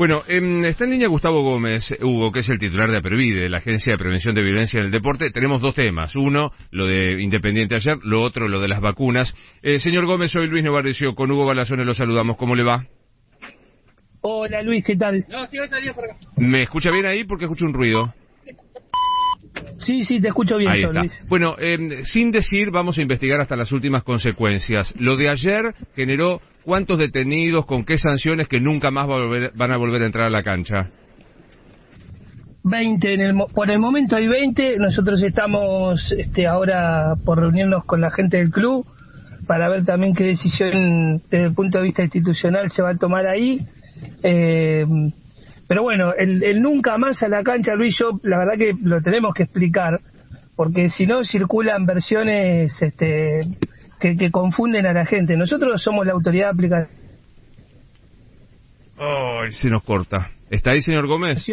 Bueno, em, está en línea Gustavo Gómez, Hugo, que es el titular de Apervide, la Agencia de Prevención de Violencia en el Deporte. Tenemos dos temas. Uno, lo de Independiente ayer, lo otro, lo de las vacunas. Eh, señor Gómez, soy Luis Novarricio, con Hugo Balazone lo saludamos. ¿Cómo le va? Hola Luis, ¿qué tal? ¿Me escucha bien ahí? Porque escucho un ruido. Sí, sí, te escucho bien, Ahí está. Luis. Bueno, em, sin decir, vamos a investigar hasta las últimas consecuencias. Lo de ayer generó cuántos detenidos, con qué sanciones que nunca más va a volver- van a volver a entrar a la cancha. 20, en el, por el momento hay 20, nosotros estamos este, ahora por reunirnos con la gente del club para ver también qué decisión desde el punto de vista institucional se va a tomar ahí. Eh, pero bueno, el, el nunca más a la cancha, Luis, yo la verdad que lo tenemos que explicar, porque si no circulan versiones este, que, que confunden a la gente. Nosotros somos la autoridad aplicativa. Ay, se nos corta. ¿Está ahí, señor Gómez?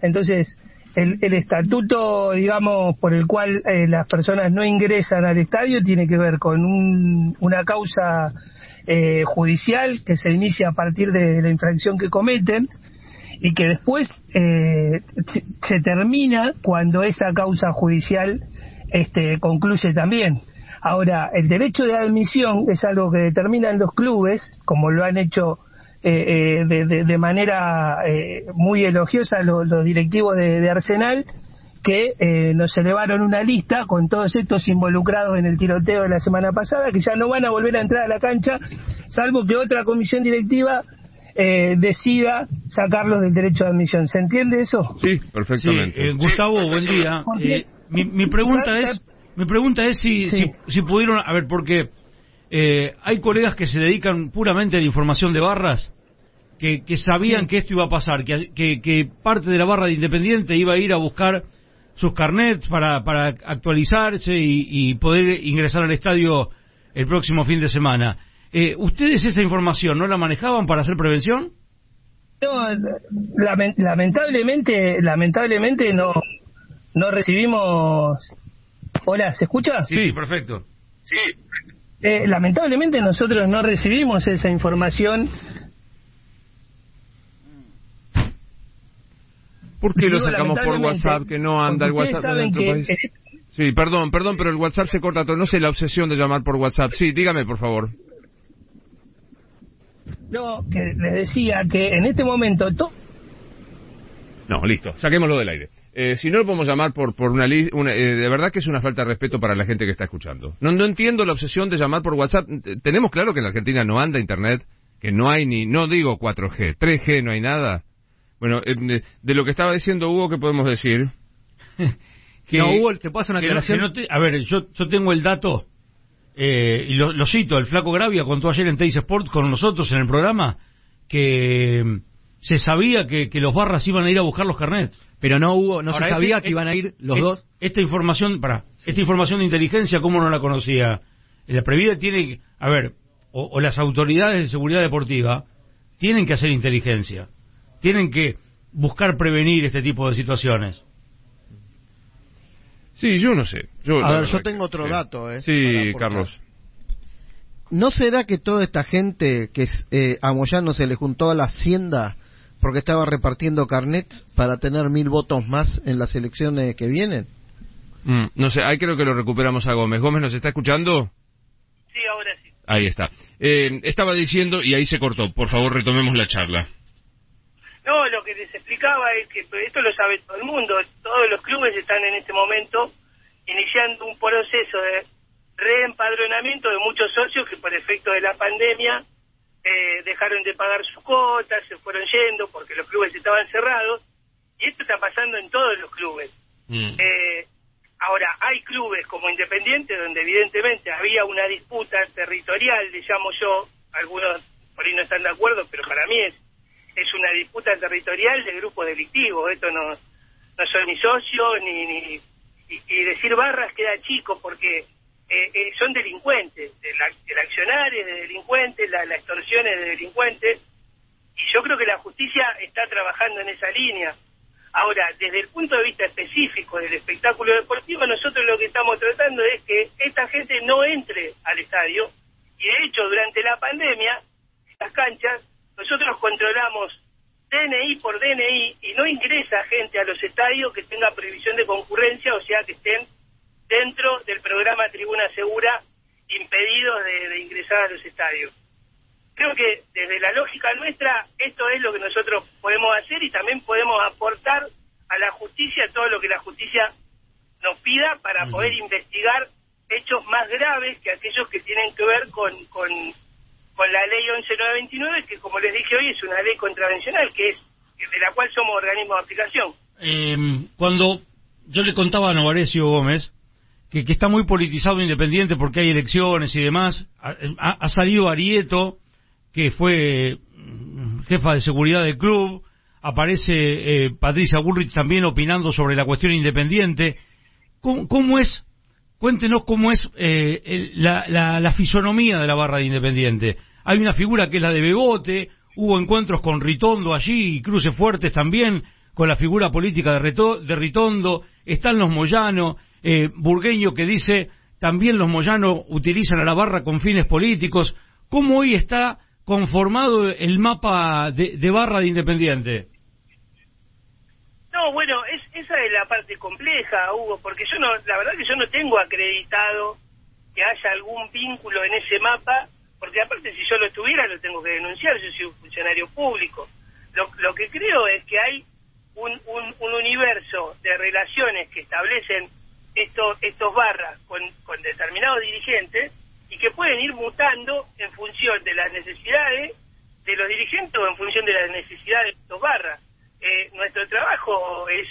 Entonces, el, el estatuto, digamos, por el cual eh, las personas no ingresan al estadio tiene que ver con un- una causa eh, judicial que se inicia a partir de la infracción que cometen y que después eh, se, termina cuando esa causa judicial este, concluye también. Ahora, el derecho de admisión es algo que determinan los clubes, como lo han hecho eh, eh, de, de- de manera eh, muy elogiosa los, los directivos de, de Arsenal, que eh, nos elevaron una lista con todos estos involucrados en el tiroteo de la semana pasada, que ya no van a volver a entrar a la cancha, salvo que otra comisión directiva eh, decida sacarlos del derecho de admisión. ¿Se entiende eso? Sí, Sí, perfectamente. eh, Gustavo, buen día. Eh, mi, mi pregunta es, mi pregunta es si, Sí. si, si pudieron, a ver, porque eh, hay colegas que se dedican puramente a la información de barras, que, que sabían Sí. que esto iba a pasar, que, que, que parte de la barra de Independiente iba a ir a buscar sus carnets para, para actualizarse y, y poder ingresar al estadio el próximo fin de semana. Eh, ¿Ustedes esa información no la manejaban para hacer prevención? No, lamen- lamentablemente, lamentablemente no, no recibimos. Hola, ¿se escucha? Sí, perfecto. Eh, lamentablemente nosotros no recibimos esa información. ¿Por qué lo sacamos por WhatsApp que no anda el WhatsApp en nuestro que país? Sí, perdón, perdón, pero el WhatsApp se corta todo. No sé la obsesión de llamar por WhatsApp. Sí, dígame, por favor. No, que les decía que en este momento to- No, listo, saquémoslo del aire. Eh, si no lo podemos llamar por, por una lista, de verdad que es una falta de respeto para la gente que está escuchando. No, no entiendo la obsesión de llamar por WhatsApp. Eh, Tenemos claro que en la Argentina no anda Internet, que no hay ni, no digo 4G, 3G, no hay nada. Bueno, eh, de, de lo que estaba diciendo Hugo, ¿qué podemos decir? Que- no, Hugo, te paso una Que no- aclaración. que no te- a ver, yo, yo tengo el dato, eh, y lo, lo cito, el flaco Gravia contó ayer en Teis Sport con nosotros en el programa que mm, se sabía que, que los barras iban a ir a buscar los carnets. Pero no hubo, no Ahora, se sabía este- que iban a ir los dos. Esta información, para, esta información de inteligencia, ¿cómo no la conocía? La Previda tiene, que- a ver, o, o las autoridades de seguridad deportiva tienen que hacer inteligencia, tienen que buscar prevenir este tipo de situaciones. Sí, yo no sé. Yo, A ver, yo que- tengo otro dato, ¿eh? Sí. Carlos. ¿No será que toda esta gente que es, eh, a Moyano se le juntó a la hacienda porque estaba repartiendo carnets para tener mil votos más en las elecciones que vienen? Mm, no sé, ahí creo que lo recuperamos a Gómez. ¿Gómez nos está escuchando? Sí, ahora sí. Ahí está. Eh, estaba diciendo, y ahí se cortó. Por favor, retomemos la charla. No, lo que les explicaba es que esto lo sabe todo el mundo. Todos los clubes están en este momento proceso de reempadronamiento de muchos socios que por efecto de la pandemia eh, dejaron de pagar sus cuotas, se fueron yendo porque los clubes estaban cerrados. Y esto está pasando en todos los clubes. Mm. Eh, ahora, hay clubes como Independiente donde evidentemente había una disputa territorial, le llamo yo, algunos por ahí no están de acuerdo, pero para mí es, es una disputa territorial de grupos delictivos, esto no, no soy ni socio, ni, ni y, decir barras queda chico porque eh, eh, son delincuentes, el, el es de delincuentes, la, la extorsión es de delincuentes, y yo creo que la justicia está trabajando en esa línea. Ahora, desde el punto de vista específico del espectáculo deportivo, nosotros lo que estamos tratando es que esta gente no entre al estadio, y de hecho, durante la pandemia, las canchas, nosotros controlamos DNI por DNI y no ingresa gente a los estadios que tenga previsión de concurrencia, o sea, que estén dentro del programa Tribuna Segura impedidos de, ingresar a los estadios. Creo que desde la lógica nuestra esto es lo que nosotros podemos hacer y también podemos aportar a la justicia todo lo que la justicia nos pida para poder investigar hechos más graves que aquellos que tienen que ver con, con, con la ley 11929, que como les dije hoy es una ley contravencional, que es de la cual somos organismos de aplicación. Eh, cuando yo le contaba a Novarecio Gómez que, está muy politizado Independiente porque hay elecciones y demás, ha, salido Arieto, que fue mm, jefa de seguridad del club, aparece eh, Patricia Bullrich también opinando sobre la cuestión independiente. ¿Cómo, es? Cuéntenos cómo es eh, la, la, fisonomía de la barra de Independiente. Hay una figura que es la de Bebote, hubo encuentros con Ritondo allí y cruces fuertes también con la figura política de, de Ritondo, están los Moyano, eh, Burgueño que dice también los Moyano utilizan a la barra con fines políticos. ¿Cómo hoy está conformado el mapa de, de barra de Independiente? No, bueno, esa es la parte compleja, Hugo, porque yo no, la verdad que yo no tengo acreditado que haya algún vínculo en ese mapa, porque aparte si yo lo tuviera lo tengo que denunciar, yo soy un funcionario público. Lo, lo que creo es que hay un, un, un universo de relaciones que establecen estos, estos barras con, con determinados dirigentes y que pueden ir mutando en función de las necesidades de los dirigentes o en función de las necesidades de estos barras nuestro trabajo es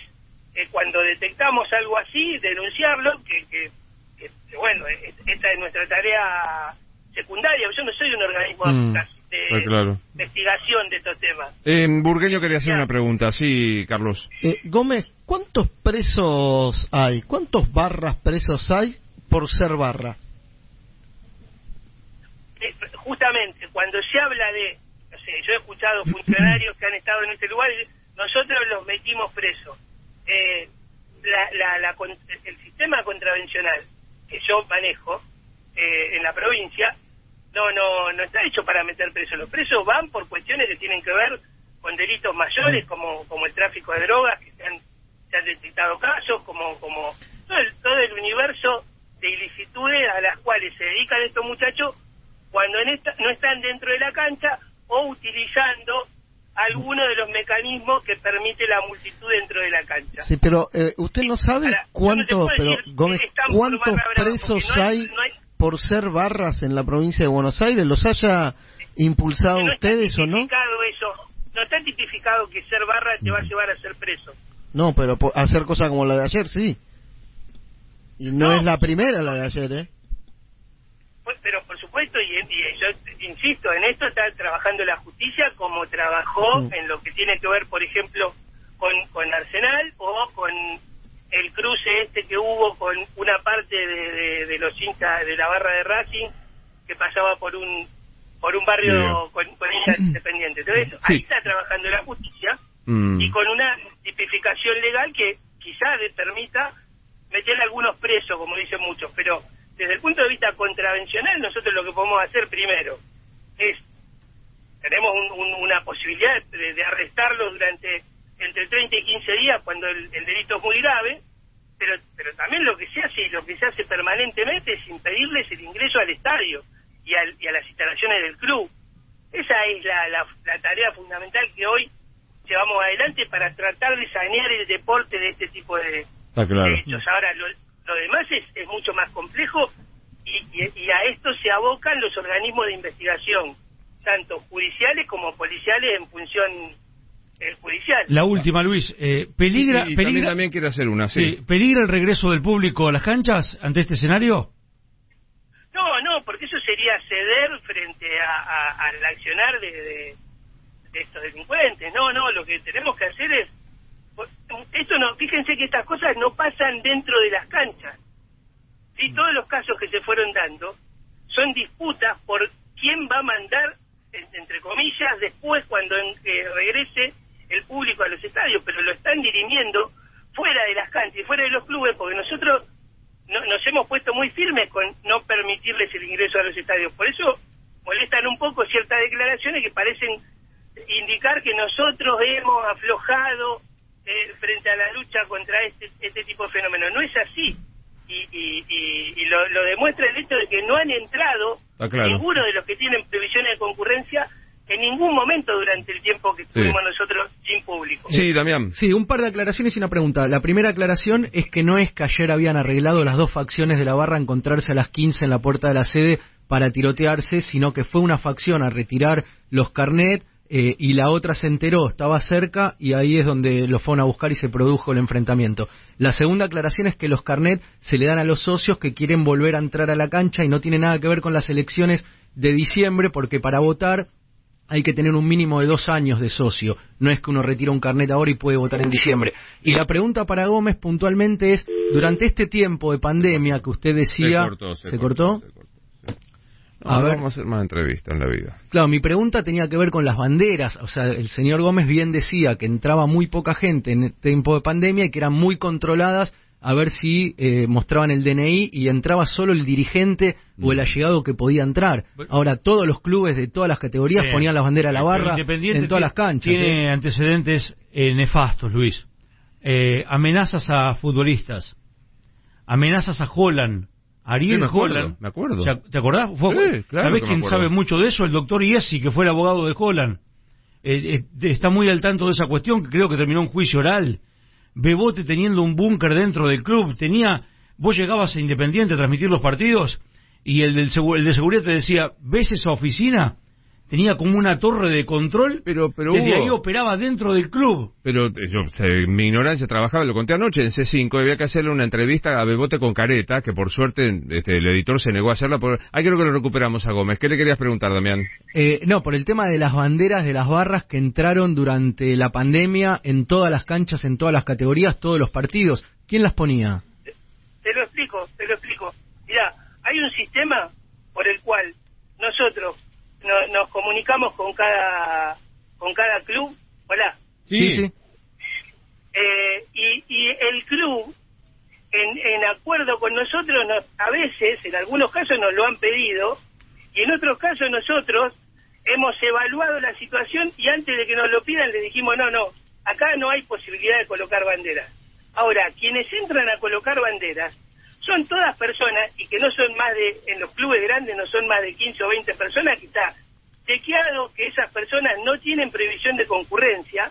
eh, cuando detectamos algo así, denunciarlo, que, que, bueno, esta es nuestra tarea secundaria. Yo no soy un organismo mm, de investigación de estos temas. Eh, Burgueño quería hacer una pregunta, sí, Carlos. Eh, Gómez, ¿cuántos presos hay? ¿Cuántos barras presos hay por ser barras? justamente, cuando se habla de, no sé, yo he escuchado funcionarios que han estado en este lugar y presos. Eh, la, la, el sistema contravencional que yo manejo eh, en la provincia no no no está hecho para meter presos. Los presos van por cuestiones que tienen que ver con delitos mayores como como el tráfico de drogas que se han, se han detectado casos, como como todo el, todo el universo de ilicitudes a las cuales se dedican estos muchachos cuando en esta, no están dentro de la cancha o utilizando alguno de los mecanismos que permite la multitud dentro de la cancha. Sí, pero eh, usted no sabe cuánto, pero Gómez, cuántos presos hay, por ser barras en la provincia de Buenos Aires, los haya impulsado ustedes o no? Eso. No está tipificado que ser barra te va a llevar a ser preso. No, pero hacer cosas como la de ayer, sí. Y no, no es la primera la de ayer, ¿eh? Y, yo insisto, en esto está trabajando la justicia como trabajó en lo que tiene que ver, por ejemplo, con, con Arsenal o con el cruce este que hubo con una parte de, los hinchas de la barra de Racing que pasaba por un por un barrio con, con hinchas independientes. Entonces, ahí está trabajando la justicia mm. y con una tipificación legal que quizás permita meter algunos presos, como dicen muchos, pero desde el punto de vista contravencional, nosotros lo que podemos hacer primero es, tenemos una posibilidad de, arrestarlo durante entre 30 y 15 días cuando el, delito es muy grave, pero, pero también lo que se hace y lo que se hace permanentemente es impedirles el ingreso al estadio y, a las instalaciones del club. Esa es la, la, tarea fundamental que hoy llevamos adelante para tratar de sanear el deporte de este tipo de, hechos. Ahora, lo, lo demás es, es mucho más complejo y, y, a esto se abocan los organismos de investigación, tanto judiciales como policiales en función eh, judicial. La última, Luis, eh, peligra, peligra también, quiere hacer una, sí. ¿Peligra el regreso del público a las canchas ante este escenario? No, no, porque eso sería ceder frente a, al accionar de, de estos delincuentes. No, no, lo que tenemos que hacer es esto no, fíjense que estas cosas no pasan dentro de las canchas. ¿sí? Mm. Todos los casos que se fueron dando son disputas por quién va a mandar, entre comillas, después cuando regrese el público a los estadios, pero lo están dirimiendo fuera de las canchas y fuera de los clubes, porque nosotros nos hemos puesto muy firmes con no permitirles el ingreso a los estadios. Por eso molestan un poco ciertas declaraciones que parecen indicar que nosotros hemos aflojado eh, frente a la lucha contra este, este tipo de fenómenos. No es así. Y, y, y, lo, lo, demuestra el hecho de que no han entrado ninguno de los que tienen previsiones de concurrencia en ningún momento durante el tiempo que estuvimos nosotros sin público. Sí, Damián. Sí, un par de aclaraciones y una pregunta. La primera aclaración es que no es que ayer habían arreglado las dos facciones de la barra a encontrarse a las 15 en la puerta de la sede para tirotearse, sino que fue una facción a retirar los carnet eh, y la otra se enteró, estaba cerca y ahí es donde lo fueron a buscar y se produjo el enfrentamiento. La segunda aclaración es que los carnet se le dan a los socios que quieren volver a entrar a la cancha y no tiene nada que ver con las elecciones de diciembre porque para votar hay que tener un mínimo de dos años de socio. No es que uno retira un carnet ahora y puede votar en diciembre. Y la pregunta para Gómez puntualmente es, durante este tiempo de pandemia que usted decía... ¿Se cortó? A ver, vamos a hacer más entrevistas en la vida. Claro, mi pregunta tenía que ver con las banderas. O sea, el señor Gómez bien decía que entraba muy poca gente en el tiempo de pandemia y que eran muy controladas a ver si eh, mostraban el DNI y entraba solo el dirigente o el mm. allegado que podía entrar. Ahora, todos los clubes de todas las categorías ponían la bandera a la barra en todas las canchas. Tiene antecedentes eh, nefastos, Luis. Eh, amenazas a futbolistas, amenazas a Holland, Ariel me Holland. Me acuerdo. ¿Te acordás? ¿Sabés quién sabe mucho de eso? El doctor Iesi, que fue el abogado de Holland. está muy al tanto de esa cuestión, que creo que terminó un juicio oral Bebote teniendo un búnker dentro del club, tenía, vos llegabas a Independiente a transmitir los partidos y el, del, el de seguridad te decía, ¿ves esa oficina? Tenía como una torre de control, pero, pero desde ahí operaba dentro del club. Pero eh, yo, mi ignorancia trabajaba, lo conté anoche en C5, había que hacerle una entrevista a Bebote con Careta, que por suerte este, el editor se negó a hacerla. Por... Ahí creo que lo recuperamos a Gómez. ¿Qué le querías preguntar, Damián? Eh, no, por el tema de las banderas de las barras que entraron durante la pandemia en todas las canchas, en todas las categorías, todos los partidos. ¿Quién las ponía? Te lo explico, te lo explico. Mira, hay un sistema por el cual nosotros nos comunicamos con cada con cada club. Hola. Sí, sí. Eh, y, y el club, en, en acuerdo con nosotros, nos, a veces, en algunos casos nos lo han pedido, y en otros casos nosotros hemos evaluado la situación y antes de que nos lo pidan le dijimos, no, no, acá no hay posibilidad de colocar banderas. Ahora, quienes entran a colocar banderas son todas personas y que no son más de, en los clubes grandes no son más de 15 o 20 personas que está chequeado que esas personas no tienen previsión de concurrencia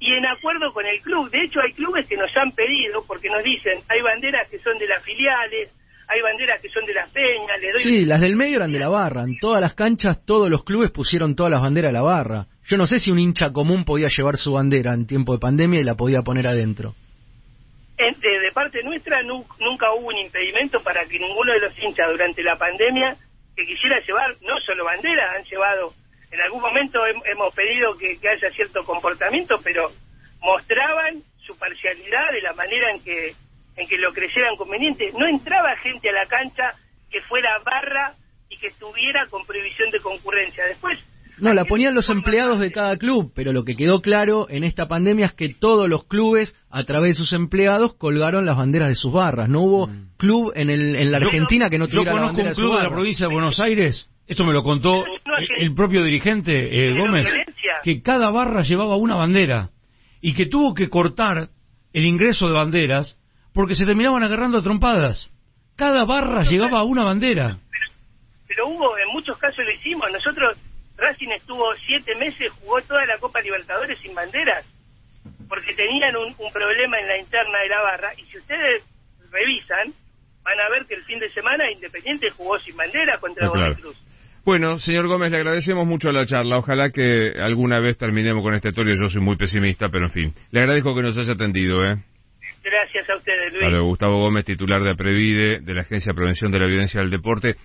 y en acuerdo con el club. De hecho, hay clubes que nos han pedido, porque nos dicen, hay banderas que son de las filiales, hay banderas que son de las peñas. Le doy sí, las del medio eran de la barra. En todas las canchas, todos los clubes pusieron todas las banderas a la barra. Yo no sé si un hincha común podía llevar su bandera en tiempo de pandemia y la podía poner adentro de, parte nuestra nunca hubo un impedimento para que ninguno de los hinchas durante la pandemia que quisiera llevar no solo bandera, han llevado, en algún momento hemos pedido que, haya cierto comportamiento, pero mostraban su parcialidad de la manera en que en que lo creyeran conveniente. No entraba gente a la cancha que fuera barra y que estuviera con previsión de concurrencia. Después no, la ponían los empleados de cada club, pero lo que quedó claro en esta pandemia es que todos los clubes, a través de sus empleados, colgaron las banderas de sus barras. No hubo mm. club en, el, en la Argentina que no tuviera Yo conozco un club de, la provincia de Buenos Aires, esto me lo contó el propio dirigente eh, Gómez, que cada barra llevaba una bandera y que tuvo que cortar el ingreso de banderas porque se terminaban agarrando a trompadas. Cada barra llevaba una bandera. pero hubo, en muchos casos lo hicimos. Nosotros Racing estuvo siete meses, jugó toda la Copa Libertadores sin banderas, porque tenían un, problema en la interna de la barra, y si ustedes revisan, van a ver que el fin de semana Independiente jugó sin bandera contra ah, Cruz. Bueno, señor Gómez, le agradecemos mucho la charla. Ojalá que alguna vez terminemos con esta historia. Yo soy muy pesimista, pero en fin. Le agradezco que nos haya atendido, ¿eh? Gracias a ustedes, Luis. Gustavo Gómez, titular de APREVIDE, de la Agencia de Prevención de la Violencia del Deporte.